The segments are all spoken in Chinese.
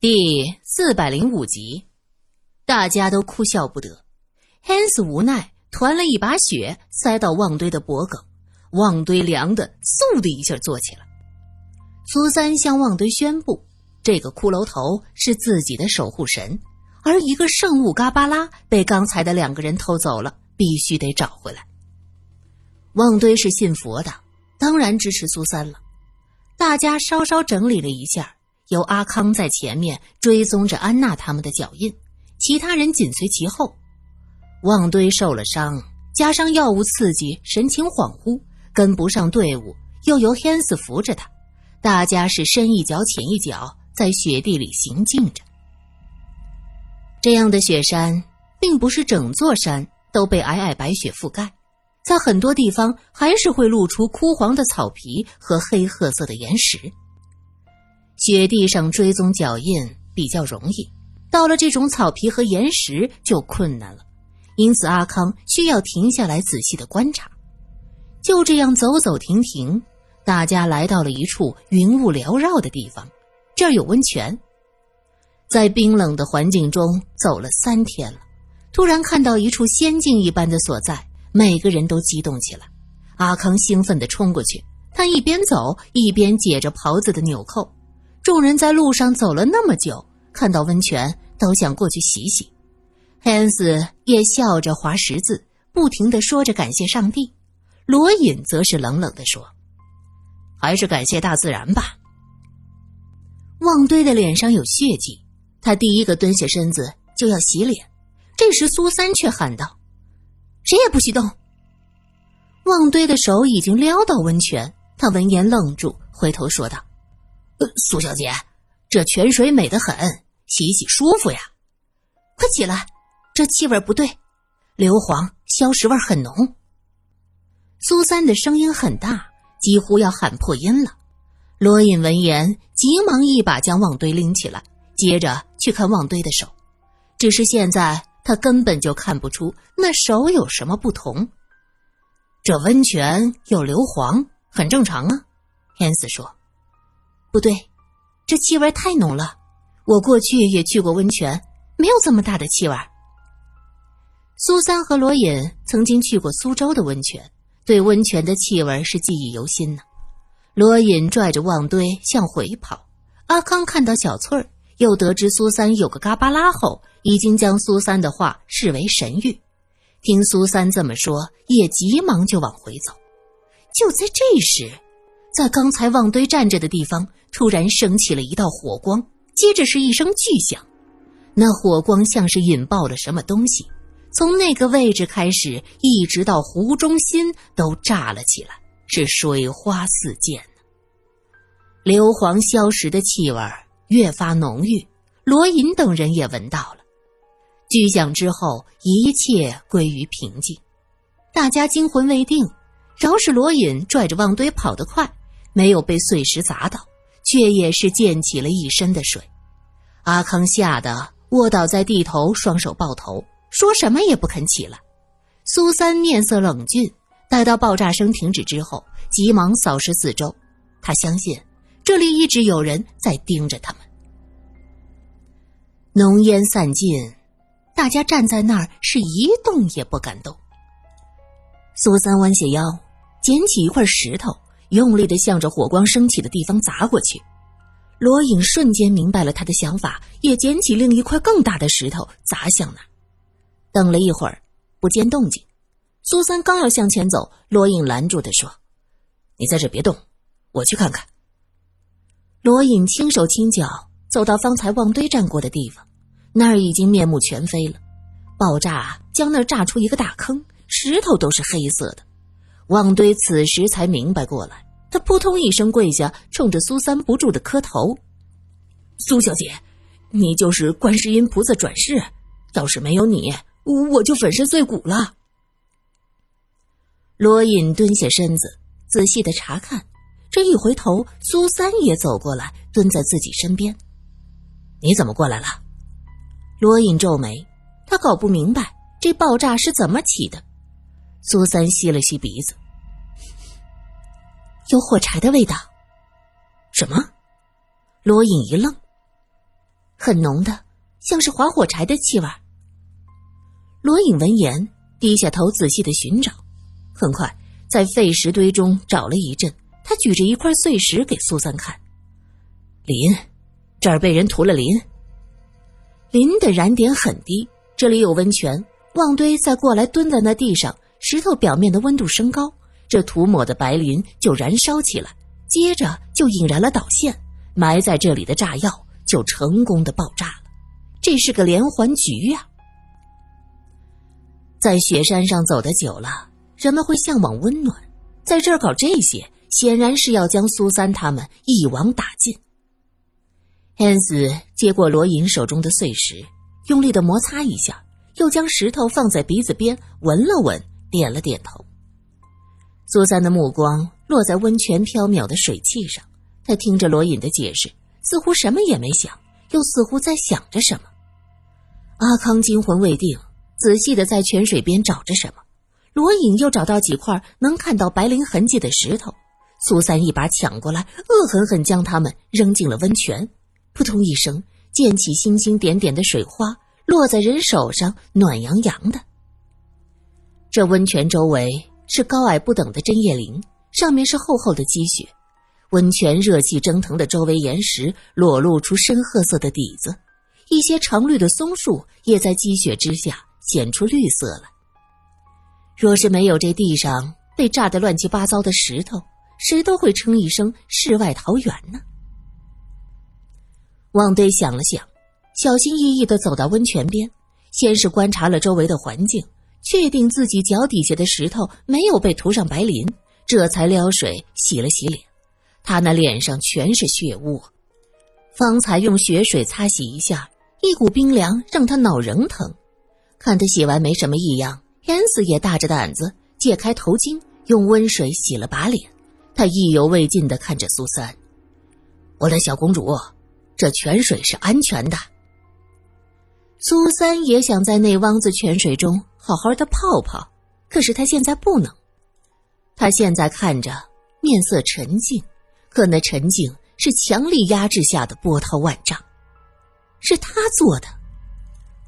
第四百零五集，大家都哭笑不得。Hans 无奈团了一把血塞到旺堆的脖颈，旺堆凉的嗖的一下坐起来。苏三向旺堆宣布，这个骷髅头是自己的守护神，而一个圣物嘎巴拉被刚才的两个人偷走了，必须得找回来。旺堆是信佛的，当然支持苏三了。大家稍稍整理了一下。由阿康在前面追踪着安娜他们的脚印，其他人紧随其后。旺堆受了伤，加上药物刺激，神情恍惚，跟不上队伍，又由 Hans 扶着他，大家是深一脚浅一脚，在雪地里行进着。这样的雪山，并不是整座山都被皑皑白雪覆盖，在很多地方还是会露出枯黄的草皮和黑褐色的岩石。雪地上追踪脚印比较容易，到了这种草皮和岩石就困难了，因此阿康需要停下来仔细的观察。就这样走走停停，大家来到了一处云雾缭绕的地方，这儿有温泉。在冰冷的环境中走了三天了，突然看到一处仙境一般的所在，每个人都激动起来。阿康兴奋地冲过去，他一边走一边解着袍子的纽扣。众人在路上走了那么久，看到温泉都想过去洗洗。黑恩斯也笑着划十字，不停的说着感谢上帝。罗隐则是冷冷的说：“还是感谢大自然吧。”旺堆的脸上有血迹，他第一个蹲下身子就要洗脸。这时苏三却喊道：“谁也不许动！”旺堆的手已经撩到温泉，他闻言愣住，回头说道。呃苏小姐，这泉水美得很，洗洗舒服呀！快起来，这气味不对，硫磺、硝石味很浓。苏三的声音很大，几乎要喊破音了。罗隐闻言，急忙一把将旺堆拎起来，接着去看旺堆的手。只是现在他根本就看不出那手有什么不同。这温泉有硫磺，很正常啊。天子说。不对，这气味太浓了。我过去也去过温泉，没有这么大的气味。苏三和罗隐曾经去过苏州的温泉，对温泉的气味是记忆犹新呢。罗隐拽着旺堆向回跑，阿康看到小翠儿，又得知苏三有个嘎巴拉后，已经将苏三的话视为神谕。听苏三这么说，也急忙就往回走。就在这时，在刚才旺堆站着的地方。突然升起了一道火光，接着是一声巨响，那火光像是引爆了什么东西，从那个位置开始，一直到湖中心都炸了起来，是水花四溅硫磺消失的气味越发浓郁，罗隐等人也闻到了。巨响之后，一切归于平静，大家惊魂未定。饶是罗隐拽着旺堆跑得快，没有被碎石砸倒。却也是溅起了一身的水，阿康吓得卧倒在地头，双手抱头，说什么也不肯起来。苏三面色冷峻，待到爆炸声停止之后，急忙扫视四周，他相信这里一直有人在盯着他们。浓烟散尽，大家站在那儿是一动也不敢动。苏三弯下腰，捡起一块石头。用力的向着火光升起的地方砸过去，罗隐瞬间明白了他的想法，也捡起另一块更大的石头砸向那。等了一会儿，不见动静。苏三刚要向前走，罗隐拦住他说：“你在这别动，我去看看。”罗隐轻手轻脚走到方才旺堆站过的地方，那儿已经面目全非了，爆炸将那儿炸出一个大坑，石头都是黑色的。旺堆此时才明白过来，他扑通一声跪下，冲着苏三不住的磕头：“苏小姐，你就是观世音菩萨转世，要是没有你，我就粉身碎骨了。”罗隐蹲下身子，仔细的查看，这一回头，苏三也走过来，蹲在自己身边。“你怎么过来了？”罗隐皱眉，他搞不明白这爆炸是怎么起的。苏三吸了吸鼻子，有火柴的味道。什么？罗隐一愣。很浓的，像是划火柴的气味。罗隐闻言，低下头仔细的寻找，很快在废石堆中找了一阵，他举着一块碎石给苏三看：“磷，这儿被人涂了磷。磷的燃点很低，这里有温泉。旺堆再过来蹲在那地上，石头表面的温度升高，这涂抹的白磷就燃烧起来，接着就引燃了导线，埋在这里的炸药就成功的爆炸了。这是个连环局呀！”在雪山上走的久了，人们会向往温暖，在这儿搞这些，显然是要将苏三他们一网打尽。汉斯接过罗隐手中的碎石，用力的摩擦一下，又将石头放在鼻子边闻了闻，点了点头。苏三的目光落在温泉飘渺的水汽上，他听着罗隐的解释，似乎什么也没想，又似乎在想着什么。阿康惊魂未定。仔细的在泉水边找着什么，罗隐又找到几块能看到白磷痕迹的石头，苏三一把抢过来，恶狠狠将它们扔进了温泉，扑通一声溅起星星点点的水花，落在人手上，暖洋洋的。这温泉周围是高矮不等的针叶林，上面是厚厚的积雪，温泉热气蒸腾的周围岩石裸露出深褐色的底子，一些常绿的松树也在积雪之下。显出绿色了。若是没有这地上被炸得乱七八糟的石头，谁都会称一声“世外桃源”呢。旺堆想了想，小心翼翼的走到温泉边，先是观察了周围的环境，确定自己脚底下的石头没有被涂上白磷，这才撩水洗了洗脸。他那脸上全是血污，方才用雪水擦洗一下，一股冰凉让他脑仁疼。看他洗完没什么异样，恩斯也大着胆子解开头巾，用温水洗了把脸。他意犹未尽地看着苏三：“我的小公主，这泉水是安全的。”苏三也想在那汪子泉水中好好的泡泡，可是他现在不能。他现在看着面色沉静，可那沉静是强力压制下的波涛万丈，是他做的。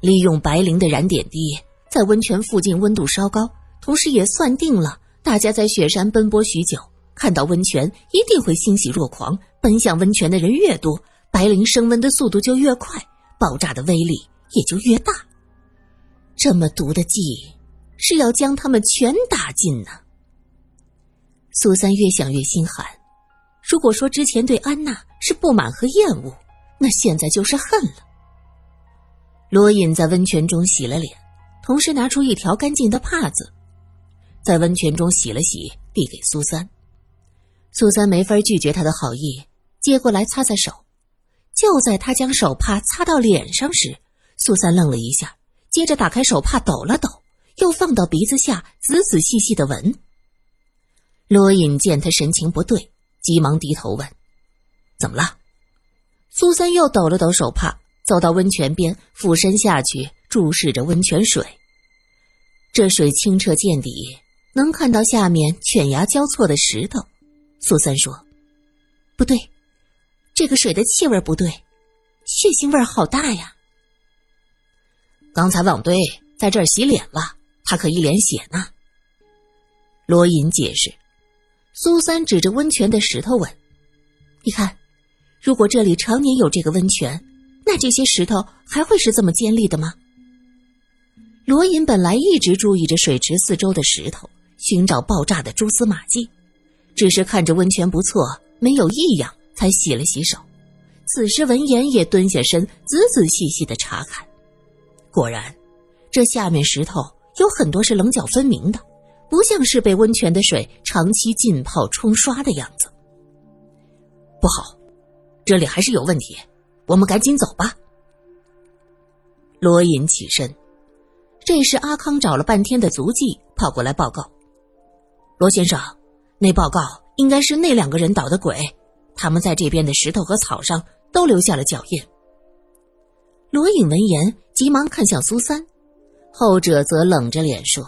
利用白磷的燃点低，在温泉附近温度稍高，同时也算定了大家在雪山奔波许久，看到温泉一定会欣喜若狂，奔向温泉的人越多，白磷升温的速度就越快，爆炸的威力也就越大。这么毒的计，是要将他们全打尽呢。苏三越想越心寒，如果说之前对安娜是不满和厌恶，那现在就是恨了。罗隐在温泉中洗了脸，同时拿出一条干净的帕子，在温泉中洗了洗，递给苏三。苏三没法拒绝他的好意，接过来擦擦手。就在他将手帕擦到脸上时，苏三愣了一下，接着打开手帕抖了抖，又放到鼻子下仔仔细细的闻。罗隐见他神情不对，急忙低头问：“怎么了？”苏三又抖了抖手帕。走到温泉边，俯身下去注视着温泉水。这水清澈见底，能看到下面犬牙交错的石头。苏三说：“不对，这个水的气味不对，血腥味好大呀。”刚才旺堆在这儿洗脸了，他可一脸血呢。罗隐解释。苏三指着温泉的石头问：“你看，如果这里常年有这个温泉？”那这些石头还会是这么尖利的吗？罗隐本来一直注意着水池四周的石头，寻找爆炸的蛛丝马迹，只是看着温泉不错，没有异样，才洗了洗手。此时闻言也蹲下身，仔仔细细的查看。果然，这下面石头有很多是棱角分明的，不像是被温泉的水长期浸泡冲刷的样子。不好，这里还是有问题。我们赶紧走吧。罗隐起身，这时阿康找了半天的足迹跑过来报告：“罗先生，那报告应该是那两个人捣的鬼，他们在这边的石头和草上都留下了脚印。”罗隐闻言急忙看向苏三，后者则冷着脸说：“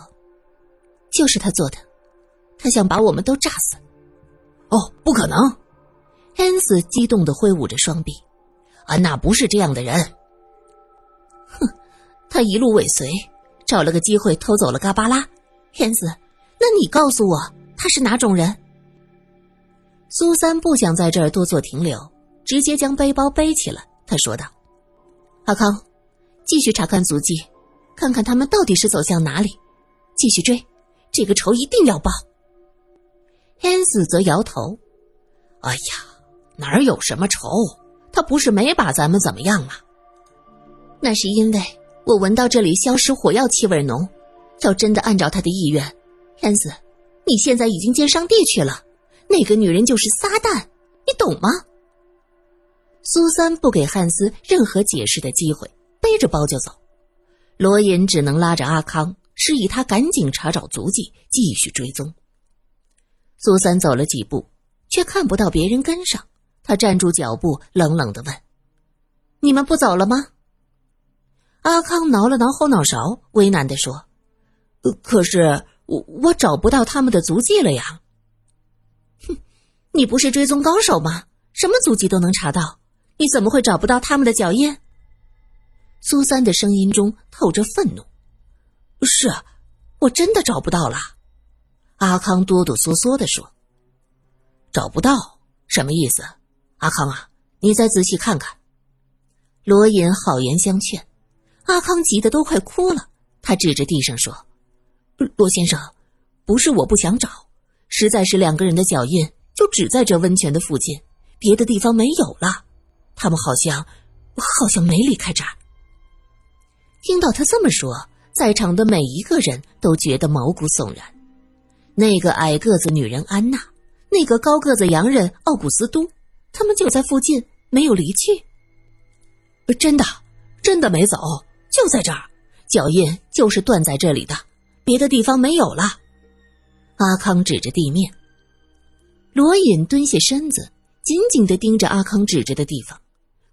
就是他做的，他想把我们都炸死。”哦，不可能！恩斯激动的挥舞着双臂。安娜不是这样的人。哼，他一路尾随，找了个机会偷走了嘎巴拉。天子，那你告诉我他是哪种人？苏三不想在这儿多做停留，直接将背包背起了。他说道：“阿康，继续查看足迹，看看他们到底是走向哪里。继续追，这个仇一定要报。”天子则摇头：“哎呀，哪有什么仇？他不是没把咱们怎么样吗？那是因为我闻到这里消失火药气味浓。要真的按照他的意愿，天子，你现在已经见上帝去了。”那个女人就是撒旦，你懂吗？苏三不给汉斯任何解释的机会，背着包就走。罗隐只能拉着阿康，示意他赶紧查找足迹，继续追踪。苏三走了几步，却看不到别人跟上，他站住脚步，冷冷的问：“你们不走了吗？”阿康挠了挠后脑勺，为难的说：“可是我我找不到他们的足迹了呀。”哼你不是追踪高手吗？什么足迹都能查到，你怎么会找不到他们的脚印？苏三的声音中透着愤怒。是，我真的找不到了。阿康哆哆嗦嗦的说：“找不到什么意思？阿康啊，你再仔细看看。”罗隐好言相劝，阿康急得都快哭了。他指着地上说：“罗先生，不是我不想找，实在是两个人的脚印。”就只在这温泉的附近，别的地方没有了。他们好像，好像没离开这儿。听到他这么说，在场的每一个人都觉得毛骨悚然。那个矮个子女人安娜，那个高个子洋人奥古斯都，他们就在附近，没有离去。真的，真的没走，就在这儿，脚印就是断在这里的，别的地方没有了。阿康指着地面。罗隐蹲下身子，紧紧地盯着阿康指着的地方。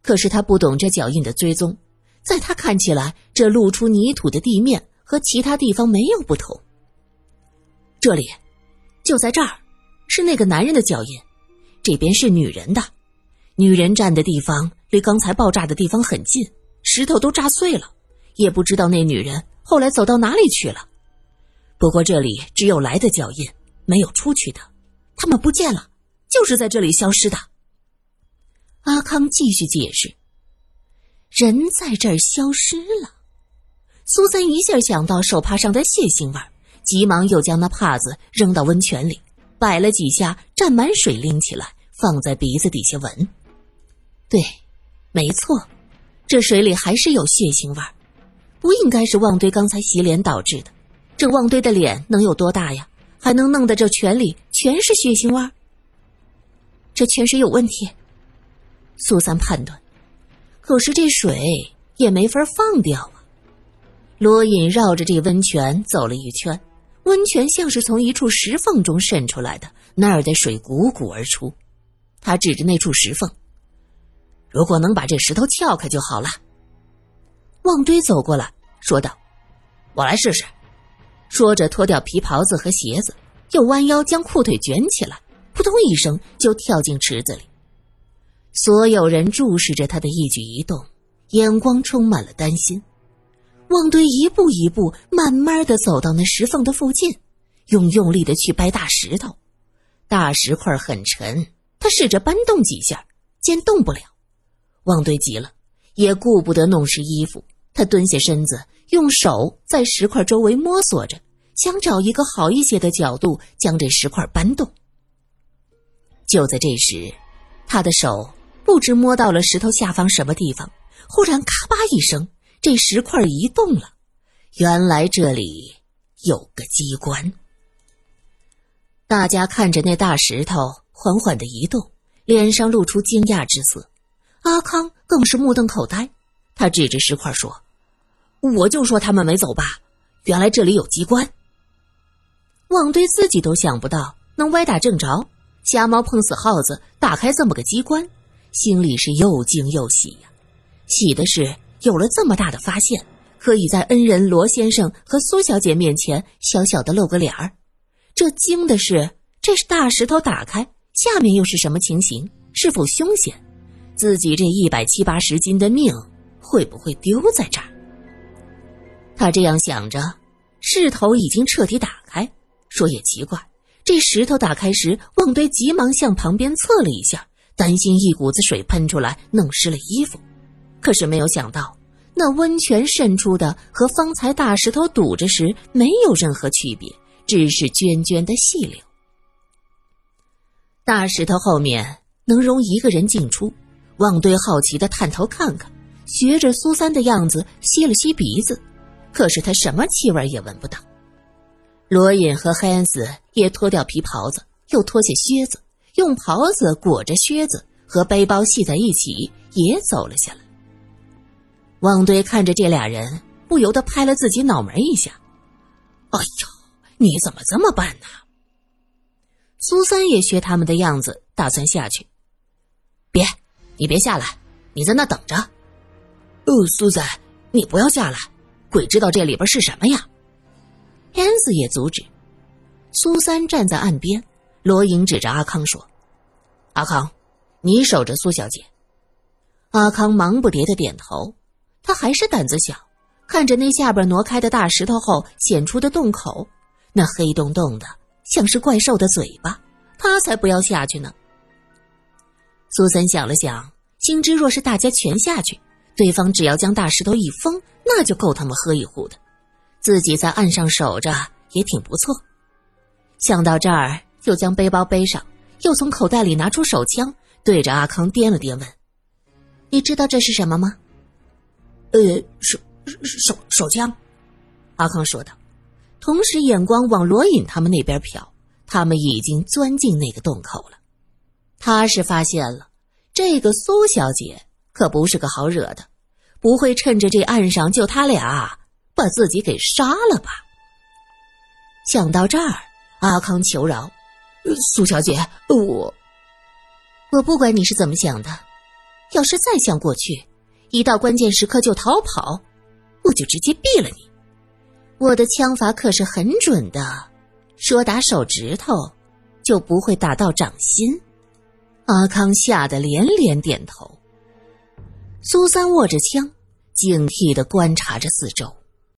可是他不懂这脚印的追踪，在他看起来，这露出泥土的地面和其他地方没有不同。这里，就在这儿，是那个男人的脚印，这边是女人的。女人站的地方离刚才爆炸的地方很近，石头都炸碎了，也不知道那女人后来走到哪里去了。不过这里只有来的脚印，没有出去的。他们不见了，就是在这里消失的。阿康继续解释：“人在这儿消失了。”苏三一下想到手帕上的血腥味儿急忙又将那帕子扔到温泉里，摆了几下，蘸满水，拎起来放在鼻子底下闻。对，没错，这水里还是有血腥味儿不应该是旺堆刚才洗脸导致的。这旺堆的脸能有多大呀？还能弄得这泉里全是血腥味儿？这泉水有问题。苏三判断，可是这水也没法放掉啊。罗隐绕着这温泉走了一圈，温泉像是从一处石缝中渗出来的，那儿的水汩汩而出。他指着那处石缝，如果能把这石头撬开就好了。旺堆走过来说道：“我来试试。”说着，脱掉皮袍子和鞋子，又弯腰将裤腿卷起来，扑通一声就跳进池子里。所有人注视着他的一举一动，眼光充满了担心。旺堆一步一步慢慢的走到那石缝的附近，用用力的去掰大石头。大石块很沉，他试着搬动几下，见动不了。旺堆急了，也顾不得弄湿衣服，他蹲下身子。用手在石块周围摸索着，想找一个好一些的角度将这石块搬动。就在这时，他的手不知摸到了石头下方什么地方，忽然咔吧一声，这石块移动了。原来这里有个机关。大家看着那大石头缓缓的移动，脸上露出惊讶之色。阿康更是目瞪口呆，他指着石块说。我就说他们没走吧，原来这里有机关。旺堆自己都想不到能歪打正着，瞎猫碰死耗子，打开这么个机关，心里是又惊又喜呀。喜的是有了这么大的发现，可以在恩人罗先生和苏小姐面前小小的露个脸儿。这惊的是，这是大石头打开，下面又是什么情形？是否凶险？自己这一百七八十斤的命会不会丢在这儿？他这样想着，势头已经彻底打开。说也奇怪，这石头打开时，旺堆急忙向旁边侧了一下，担心一股子水喷出来弄湿了衣服。可是没有想到，那温泉渗出的和方才大石头堵着时没有任何区别，只是涓涓的细流。大石头后面能容一个人进出，旺堆好奇的探头看看，学着苏三的样子吸了吸鼻子，可是他什么气味也闻不到。罗隐和黑恩斯也脱掉皮袍子，又脱下靴子，用袍子裹着靴子和背包系在一起，也走了下来。旺堆看着这俩人，不由得拍了自己脑门一下：“哎呦，你怎么这么笨呢？”苏三也学他们的样子，打算下去。别，你别下来，你在那等着。哦，苏仔，你不要下来，鬼知道这里边是什么呀。燕子也阻止。苏三站在岸边，罗颖指着阿康说：“阿康，你守着苏小姐。”阿康忙不迭的点头。他还是胆子小，看着那下边挪开的大石头后显出的洞口，那黑洞洞的，像是怪兽的嘴巴，他才不要下去呢。苏三想了想，心知若是大家全下去，对方只要将大石头一封，那就够他们喝一壶的。自己在岸上守着也挺不错。想到这儿，就将背包背上，又从口袋里拿出手枪，对着阿康掂了掂，问：“你知道这是什么吗？”“呃，手手手枪。”阿康说道，同时眼光往罗隐他们那边瞟。他们已经钻进那个洞口了。他是发现了，这个苏小姐可不是个好惹的，不会趁着这岸上就他俩。把自己给杀了吧！想到这儿，阿康求饶：“苏小姐，我……我不管你是怎么想的，要是再像过去，一到关键时刻就逃跑，我就直接毙了你。我的枪法可是很准的，说打手指头，就不会打到掌心。”阿康吓得连连点头。苏三握着枪，警惕的观察着四周。